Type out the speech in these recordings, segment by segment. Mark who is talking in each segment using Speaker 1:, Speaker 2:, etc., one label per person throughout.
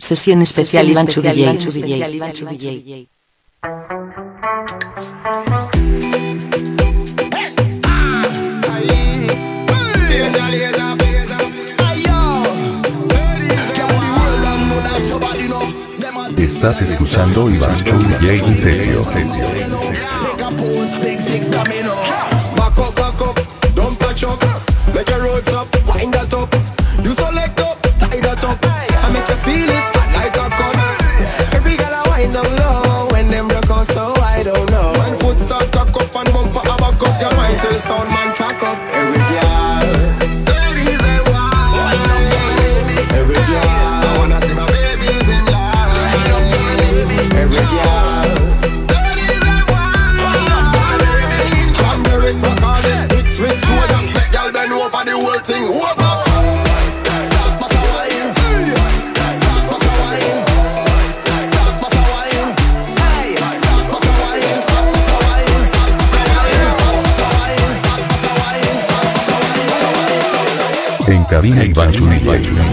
Speaker 1: Sesión especial Iván Chubillay.
Speaker 2: Estás escuchando Iván
Speaker 3: Chubillay Incesio. sound man.
Speaker 4: Sabina Ibarzunetti.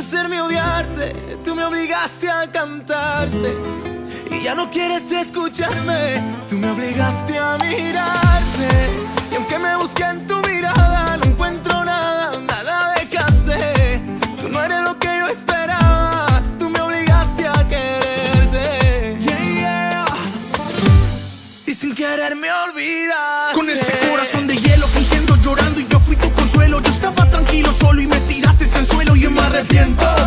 Speaker 4: hacerme odiarte, tú me obligaste a cantarte. Y ya no quieres escucharme, tú me obligaste a mirarte. Y aunque me busquen siento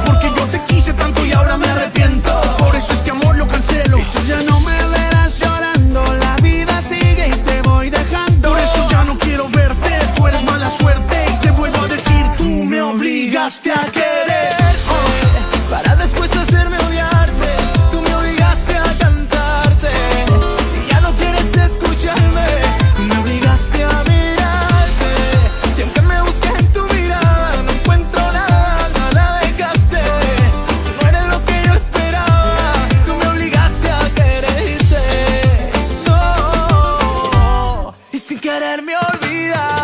Speaker 4: olvidar.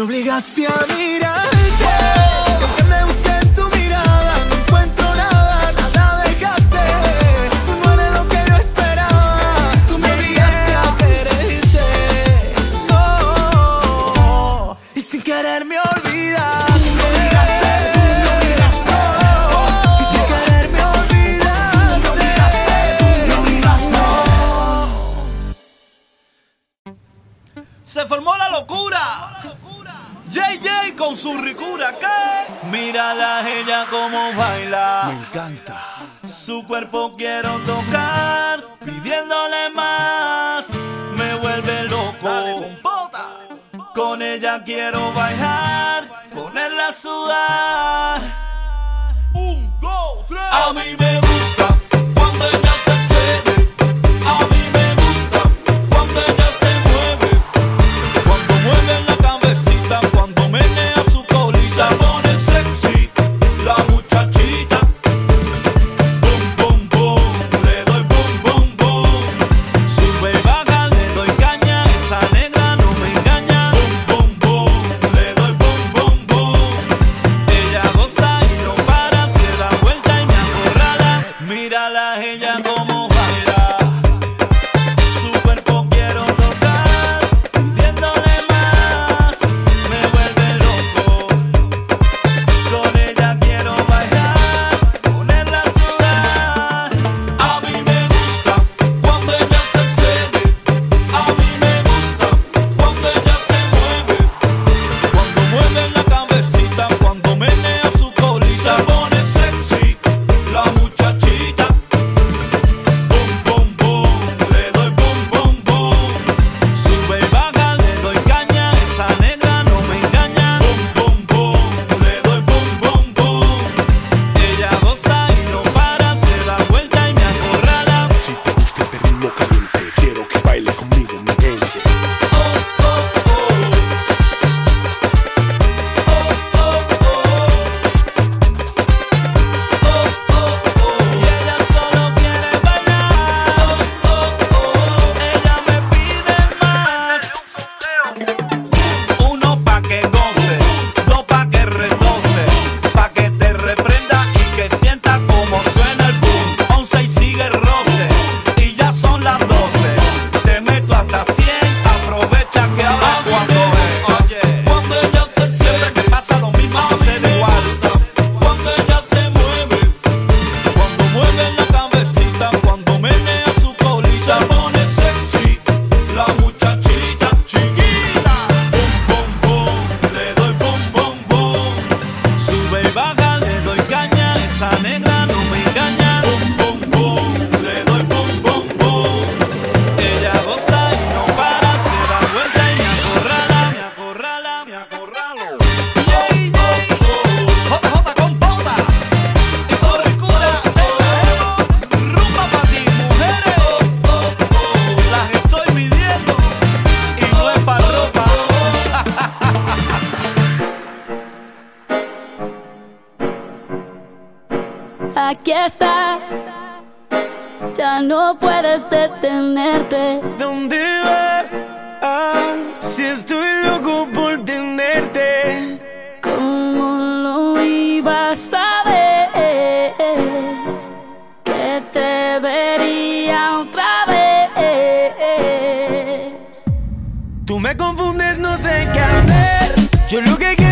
Speaker 4: me obligaste a
Speaker 5: mirar. cuerpo quiero tocar, pidiéndole más, me vuelve loco. Con ella quiero bailar, ponerla a sudar. fiestas. Ya no
Speaker 6: puedes detenerte.
Speaker 7: ¿Dónde vas? Ah, si estoy loco por tenerte.
Speaker 6: ¿Cómo lo ibas a ver? Que te vería otra vez.
Speaker 8: Tú me confundes, no sé qué hacer. Yo lo que quiero.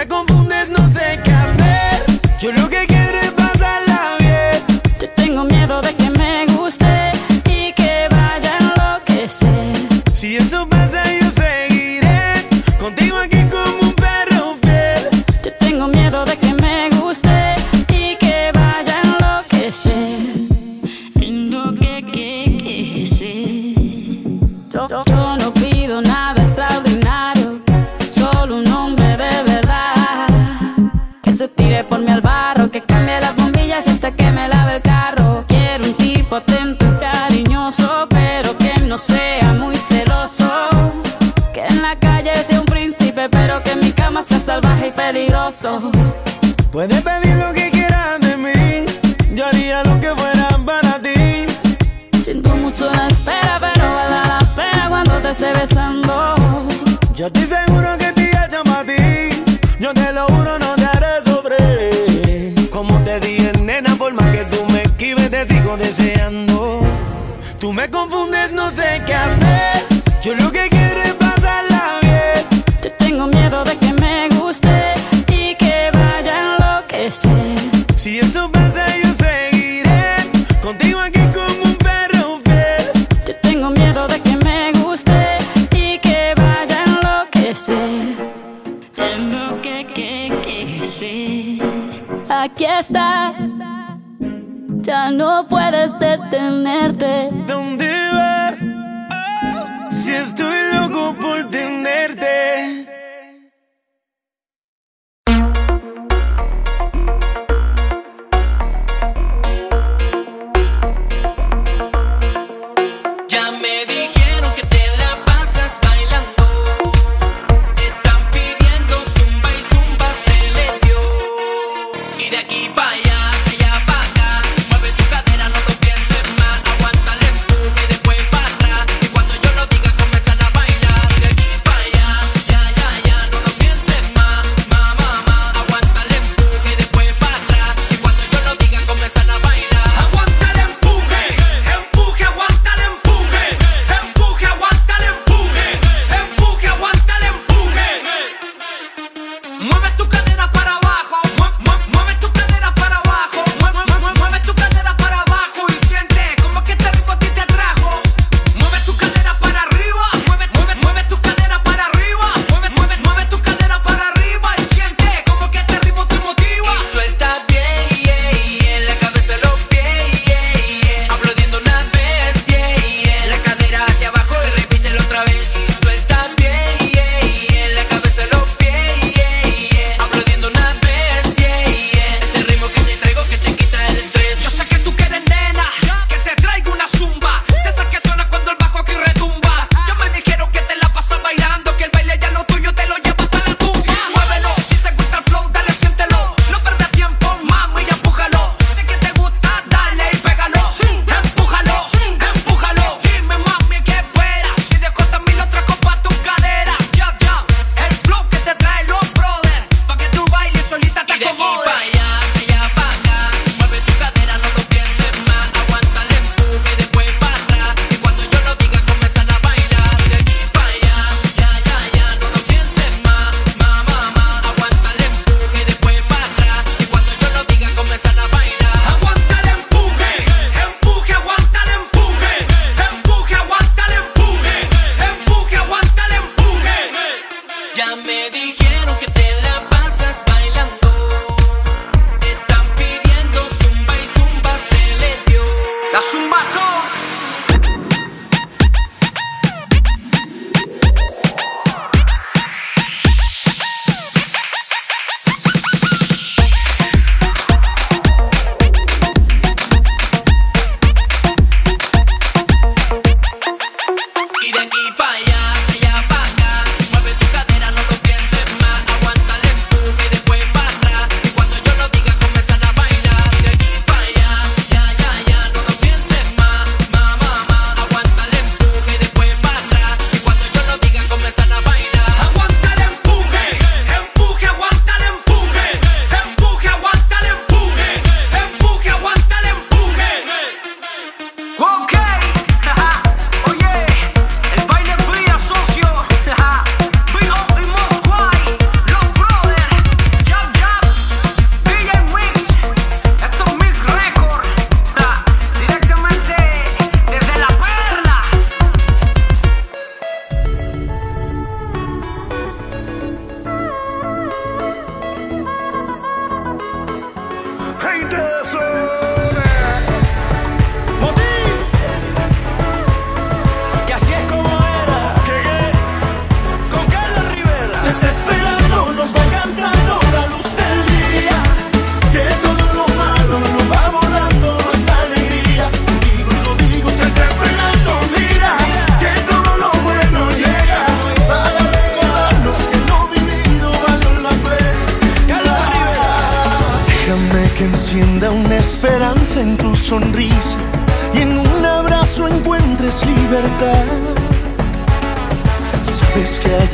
Speaker 9: Me
Speaker 8: confundes,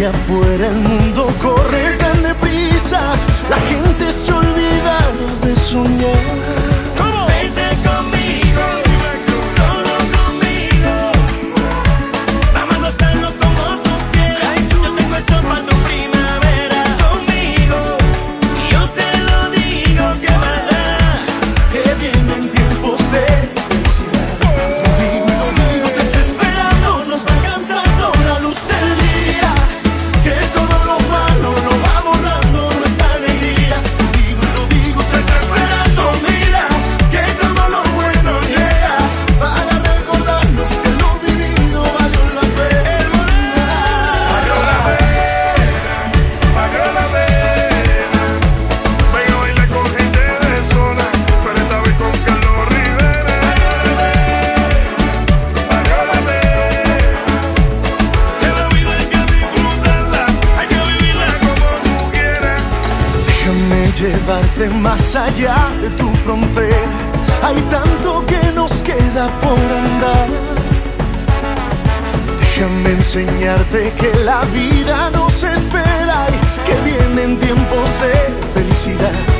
Speaker 10: careful más
Speaker 11: allá de
Speaker 12: tu
Speaker 11: frontera. Hay tanto que nos queda por andar. Déjame enseñarte que la vida nos espera y que vienen tiempos de felicidad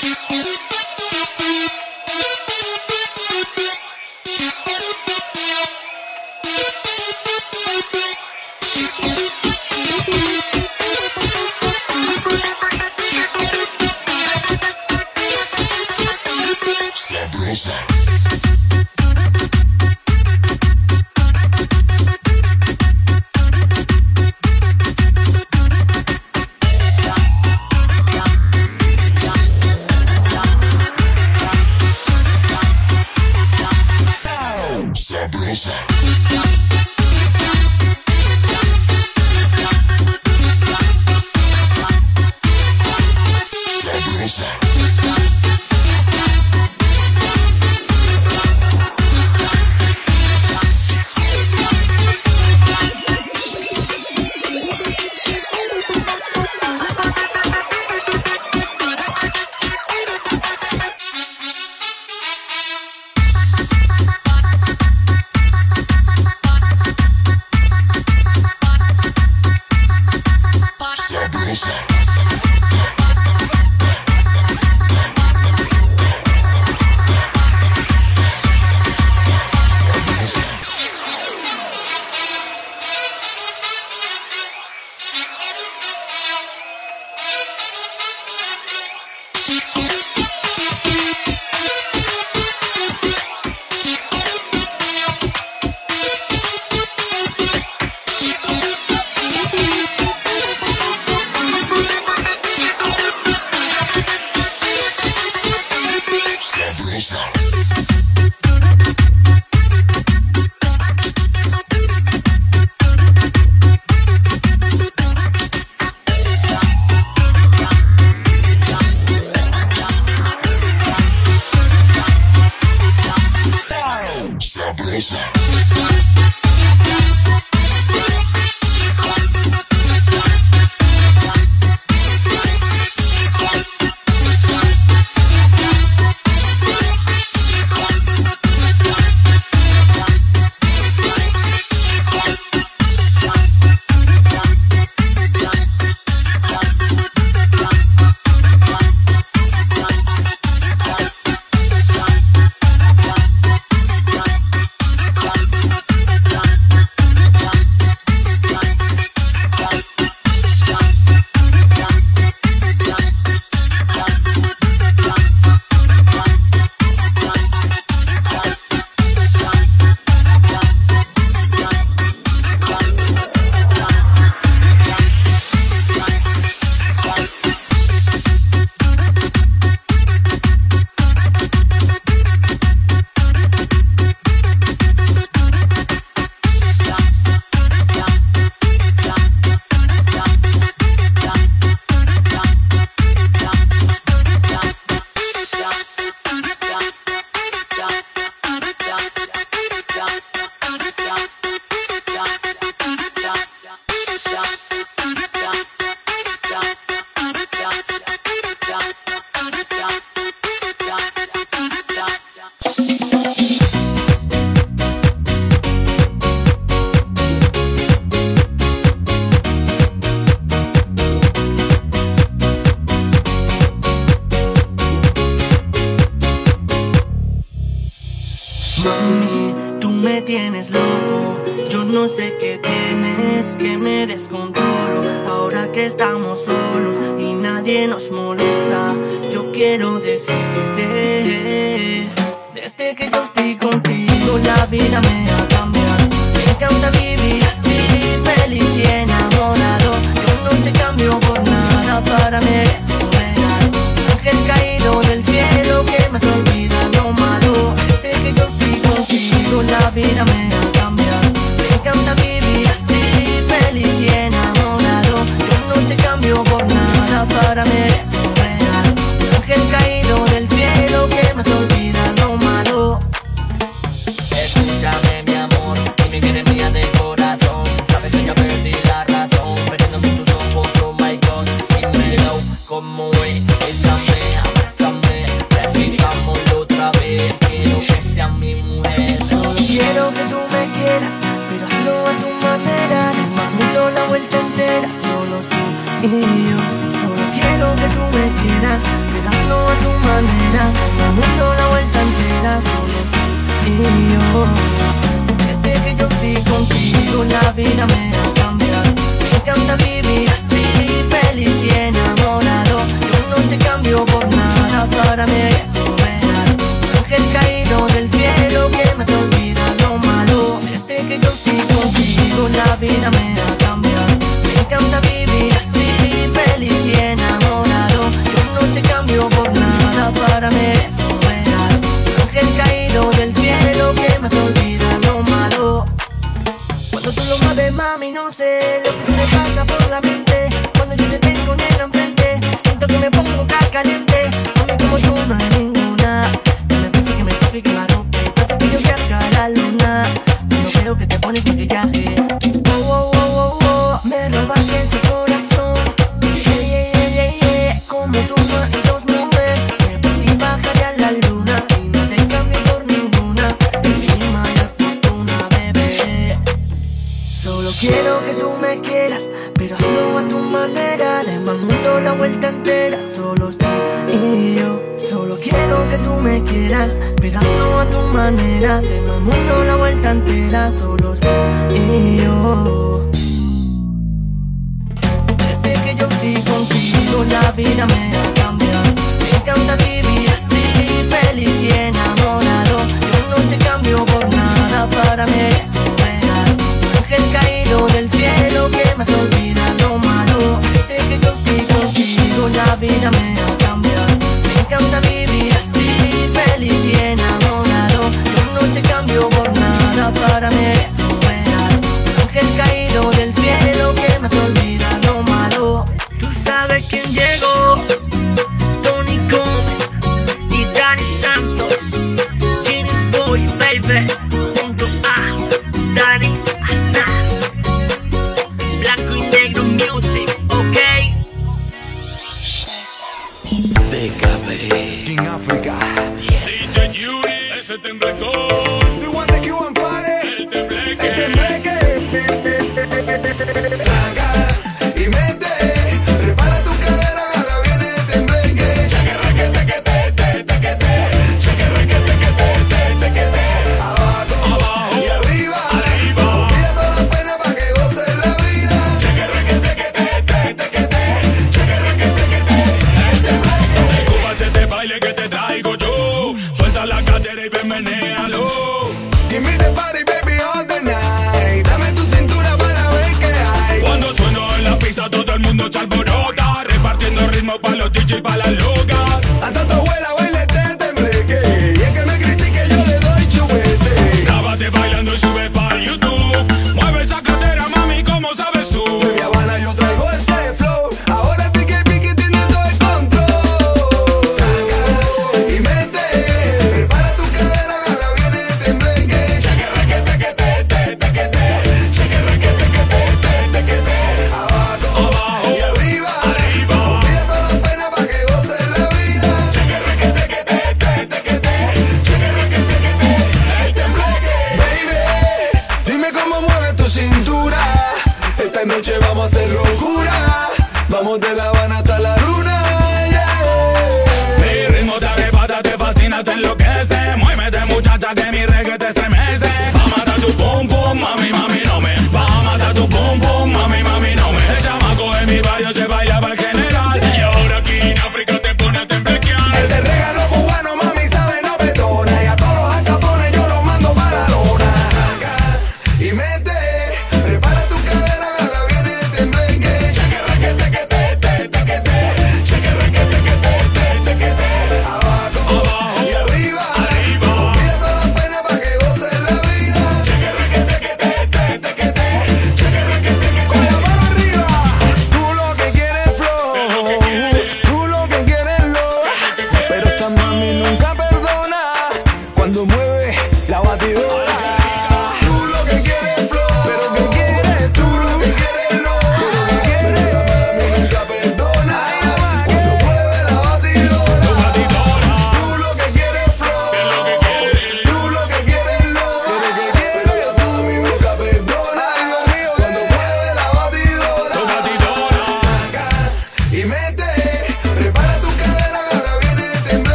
Speaker 13: Thank
Speaker 11: you.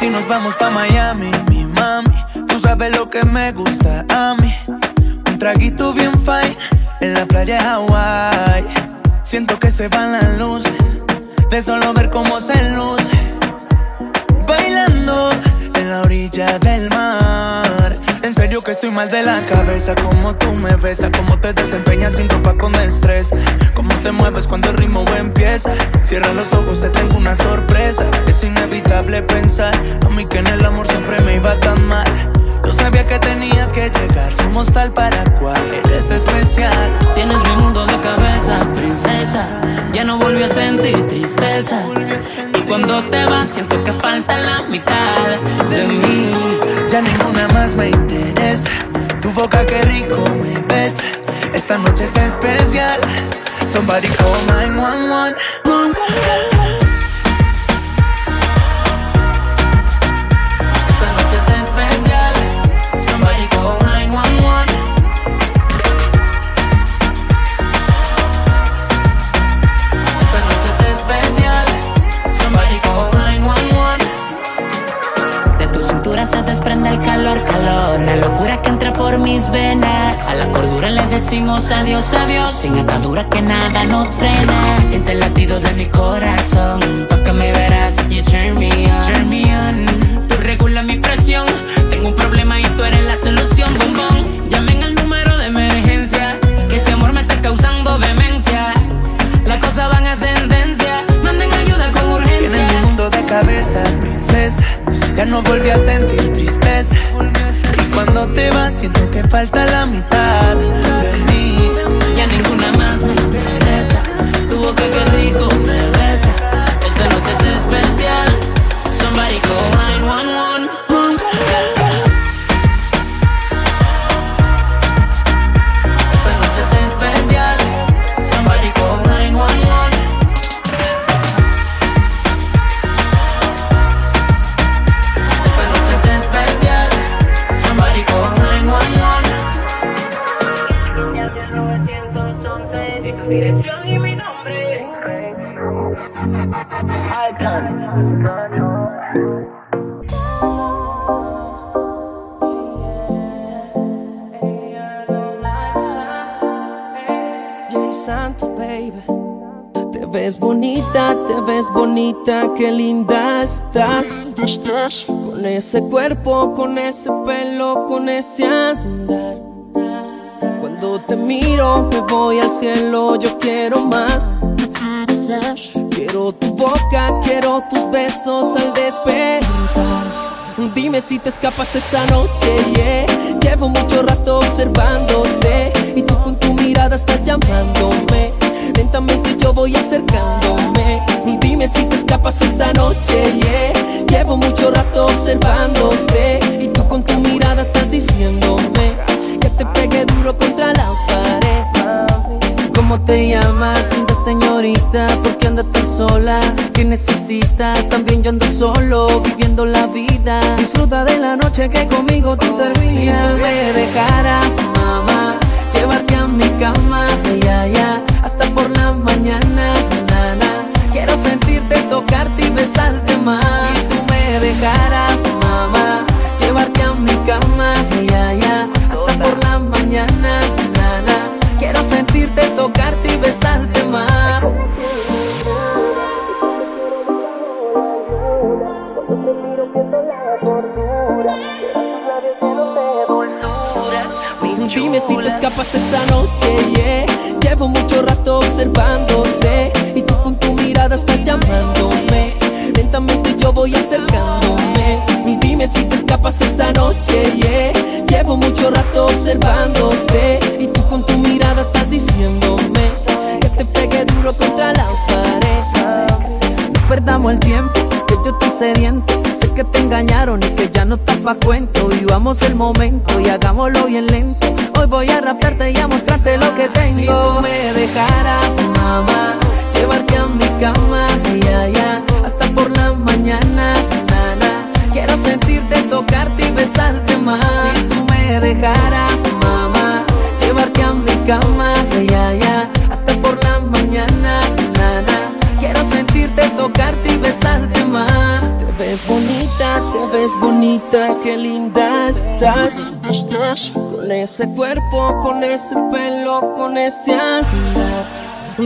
Speaker 14: Si nos vamos pa' Miami, mi mami, tú sabes lo que me gusta a mí. Un traguito bien fine en la playa de Hawái. Siento que se van las luces de solo ver cómo se luce. Bailando en la orilla del mar. En serio que estoy mal de la cabeza. Como tú me besas, como te desempeñas sin ropa con destreza. Cómo te mueves cuando el ritmo empieza. Cierra los ojos, te tengo una sorpresa. Es inevitable pensar a mí que en el amor siempre me iba tan mal. Yo sabía que tenías que llegar, somos tal para cual, eres especial.
Speaker 6: Tienes mi mundo de cabeza, princesa. Ya no volví a sentir tristeza. Cuando te vas, siento que falta la mitad de mí.
Speaker 14: Ya ninguna más me interesa. Tu boca que rico me besa. Esta noche es especial. Somebody call 911.
Speaker 6: El calor, calor. La locura que entra por mis venas. A la cordura le decimos adiós, adiós. Sin atadura que nada nos frena. Siente el latido de mi corazón. Toca me verás. You turn me on. Turn me on. Tú regulas mi presión. Tengo un problema y tú eres la solución, bombón. Llamen al número de emergencia. Que este amor me está causando demencia. Las cosas van a sentencia. Manden ayuda con urgencia.
Speaker 14: Tienes mi mundo de cabeza, princesa. Ya no volví a sentir tristeza. Te vas, siento que falta la mitad
Speaker 15: ves bonita, qué linda estás. Con ese cuerpo, con ese pelo, con ese andar. Cuando te miro, me voy al cielo, yo quiero más. Quiero tu boca, quiero tus besos al despertar. Dime si te escapas esta noche, yeah. Llevo mucho rato observándote y tú con tu mirada estás llamándome. Lentamente yo voy acercándome. Y dime si te escapas esta noche, yeah. Llevo mucho rato observándote y tú con tu mirada estás diciéndome que te pegue duro contra la pared. ¿Cómo te llamas, linda señorita? ¿Por qué andas tan sola? ¿Qué necesitas? También yo ando solo, viviendo la vida. Disfruta de la noche que conmigo tú terminas. Si tú me dejaras, mamá, llevarte a mi cama, ya, ya, hasta por la mañana, na, na. Quiero sentirte, tocarte y besarte más. Si tú me dejaras, mamá, llevarte a mi cama, ya, ya, hasta por la mañana, na, na. Quiero sentirte, tocarte y besarte más. Dime si te escapas esta noche, yeah. Llevo mucho rato observándote y tú con tu mirada estás llamándome. Lentamente yo voy acercándome. Y dime si te escapas esta noche, yeah. Llevo mucho rato observándote y tú con tu mirada estás diciéndome que te pegué duro contra la pared. No
Speaker 16: perdamos el tiempo yo estoy sediento. Sé que te engañaron y que ya no estás
Speaker 15: pa' cuento. Vivamos el momento y hagámoslo bien lento. Hoy voy a raptarte y a mostrarte lo que tengo. Si tú me dejaras, mamá, llevarte a mi cama, y allá, hasta por la mañana, nana. Quiero sentirte, tocarte y besarte más. Si tú me dejaras, mamá, llevarte a mi cama bonita, te ves bonita, qué linda estás. Con ese cuerpo, con ese pelo, con ese andar.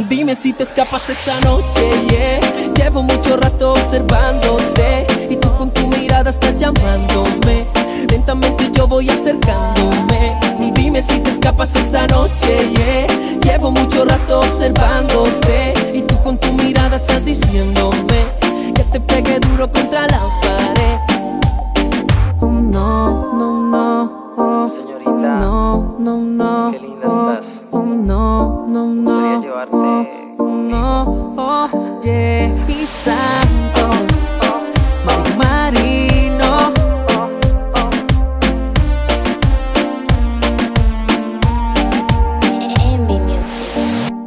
Speaker 15: Dime si te escapas esta noche, yeah. Llevo mucho rato observándote y tú con tu mirada estás llamándome. Lentamente yo voy acercándome. Dime si te escapas esta noche, yeah. Llevo mucho rato observándote y tú con tu mirada estás diciéndome te pegue duro contra la pared. Oh no, no, no. Oh, oh no, no, no. Oh, oh no, no, no. Oh, oh no. Oh, yeah. Y Santos. Mari Marino.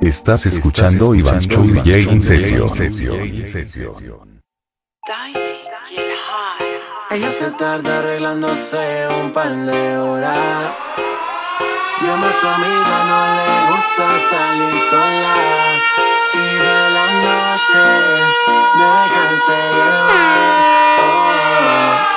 Speaker 3: Estás escuchando Iván Show DJ in session.
Speaker 7: Ella se tarda arreglándose un par de horas. Llama a su amiga, no le gusta salir sola. Y de la noche, déjense llevar. Oh.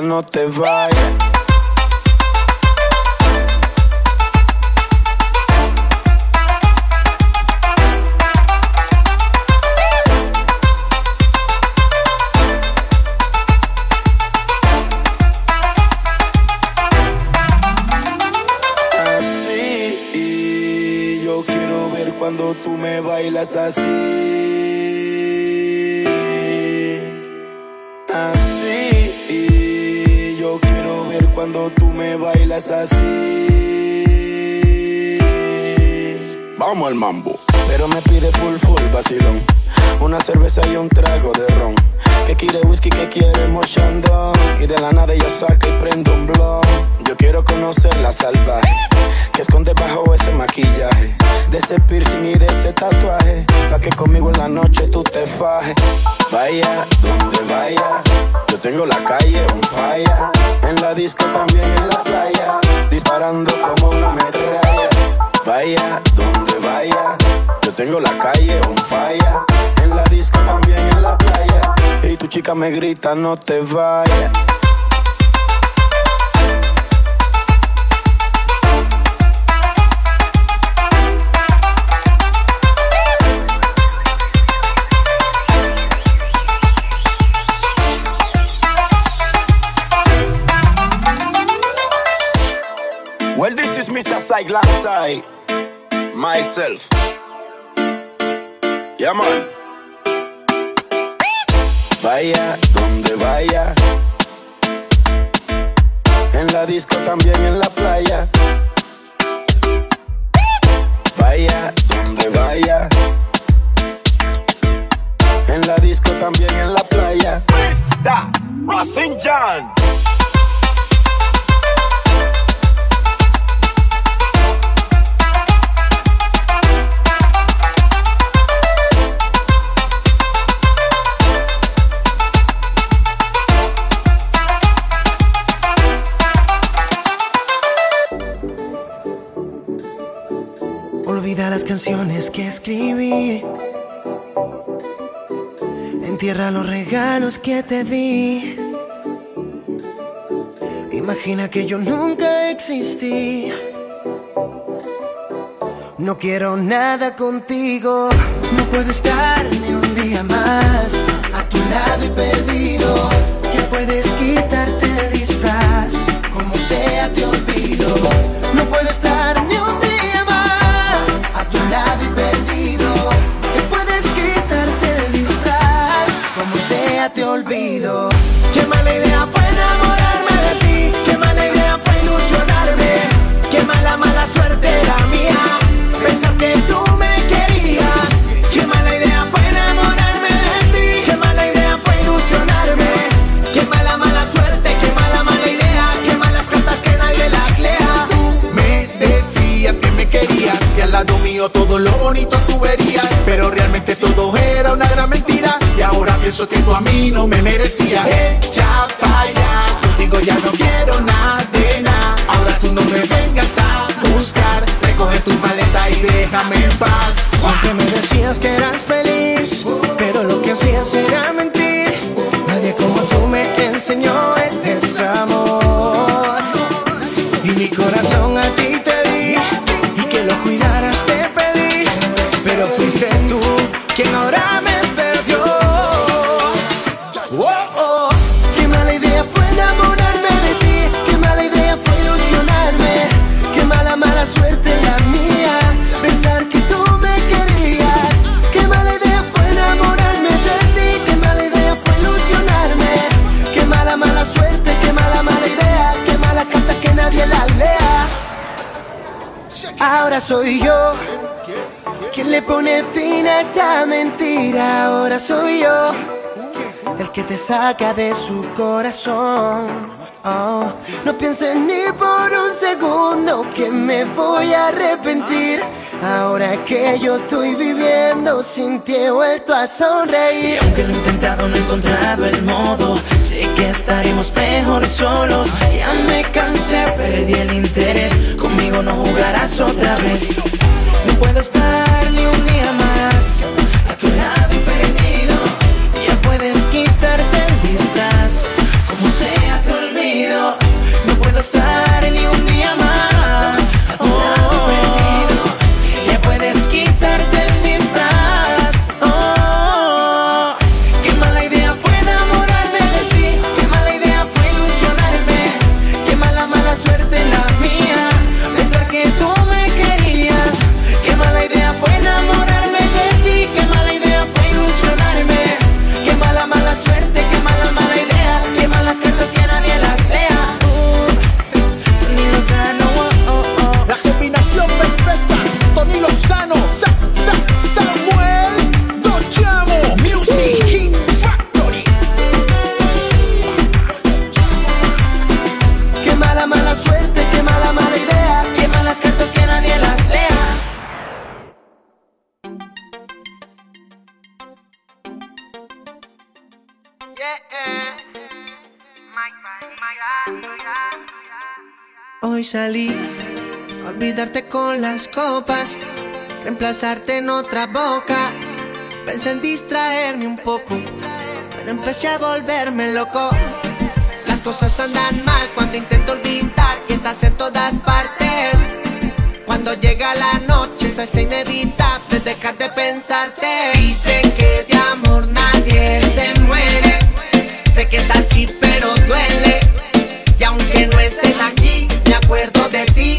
Speaker 17: No te
Speaker 18: vayas. Pero me pide full full vacilón. Una cerveza y un trago de ron. Que quiere whisky, que quiere mochando. Y de la nada ella saca y prende un blog. Yo quiero conocer la salvaje. Que esconde bajo ese maquillaje. De ese piercing y de ese tatuaje. Pa' que conmigo en la noche tú te fajes. Vaya, donde vaya. Yo tengo la calle on fire. En la disco también en la playa. Disparando como una metralla. Vaya, donde vaya. Yo tengo la calle on fire. En la disco también en la playa. Y tu chica me grita, no te vayas. Well, this is Mr. Side Side. Myself. Yeah, man. Vaya, donde vaya. En la disco también en la playa. Vaya, donde vaya. En la disco también en la playa. Mr. Rossin John.
Speaker 7: Olvida las canciones que escribí. Entierra los regalos que te di. Imagina que yo nunca existí. No quiero nada contigo. No puedo estar ni un día más a tu lado y perdido. Que puedes quitarte disfraz, como sea te olvido. No puedo
Speaker 19: pero realmente todo era una gran mentira. Y ahora pienso que tú a mí no me merecías. Echa pa' allá, contigo ya no quiero nada de nada. Ahora tú no me vengas a buscar, recoge tu maleta y déjame en paz.
Speaker 7: Siempre me decías que eras feliz, pero lo que hacías era mentir. Nadie como tú me enseñó el desamor. Y mi corazón Ahora soy yo
Speaker 20: ¿Quién le pone fin a esta mentira? Ahora soy yo el que te saca de su corazón. No pienses ni por un segundo que me voy a arrepentir. Ahora que yo estoy viviendo sin ti vuelto a sonreír.
Speaker 7: Aunque lo he intentado, no he encontrado el modo. Sé que estaremos mejor solos. Ya me cansé, perdí el interés. Conmigo no jugarás otra vez. No puedo estar ni un día más estar ni un
Speaker 21: Olvidarte con las copas, reemplazarte en otra boca. Pensé en distraerme un poco, pero empecé a volverme loco. Las cosas andan mal cuando intento olvidar y estás en todas partes. Cuando llega la noche se hace inevitable dejar de pensarte. Dicen que de amor nadie se muere. Sé que es así, pero duele. Y aunque no estés aquí, de ti.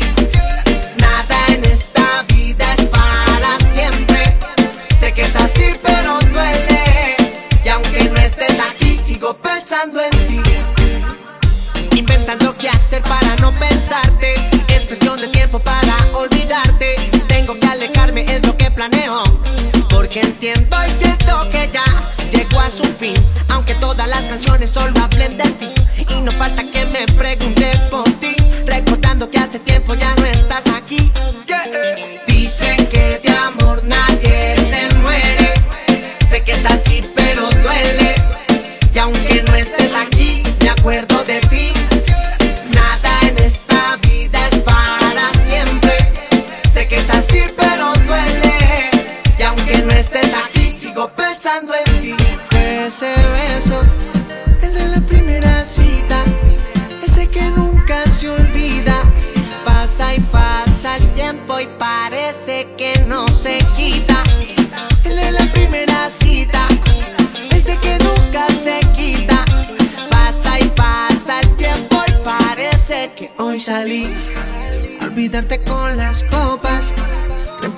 Speaker 21: Nada en esta vida es para siempre. Sé que es así, pero duele. Y aunque no estés aquí, sigo pensando en ti. Inventando qué hacer para no pensarte. Es cuestión de tiempo para olvidarte. Tengo que alejarme, es lo que planeo. Porque entiendo y siento que ya llegó a su fin. Aunque todas las canciones solo hablen de ti. Y no falta que me pregunte hace tiempo ya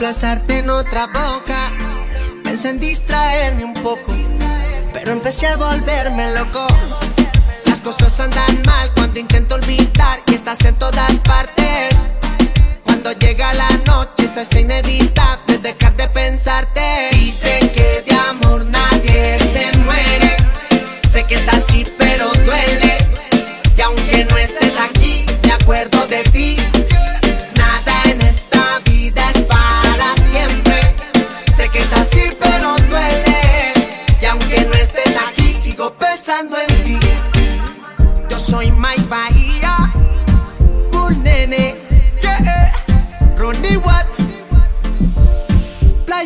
Speaker 21: en otra boca. Pensé en distraerme un poco, pero empecé a volverme loco. Las cosas andan mal cuando intento olvidar y estás en todas partes. Cuando llega la noche se hace inevitable dejar de pensarte. Dicen que de amor nadie se muere. Sé que es así,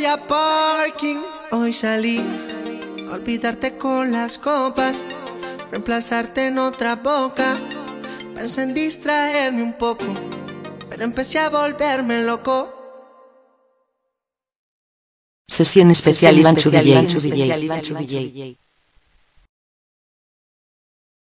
Speaker 21: Playa Parking. Hoy salí a olvidarte con las copas, reemplazarte en otra boca. Pensé en distraerme un poco, pero empecé a volverme loco.
Speaker 1: Sesión especial Iván Chubillé.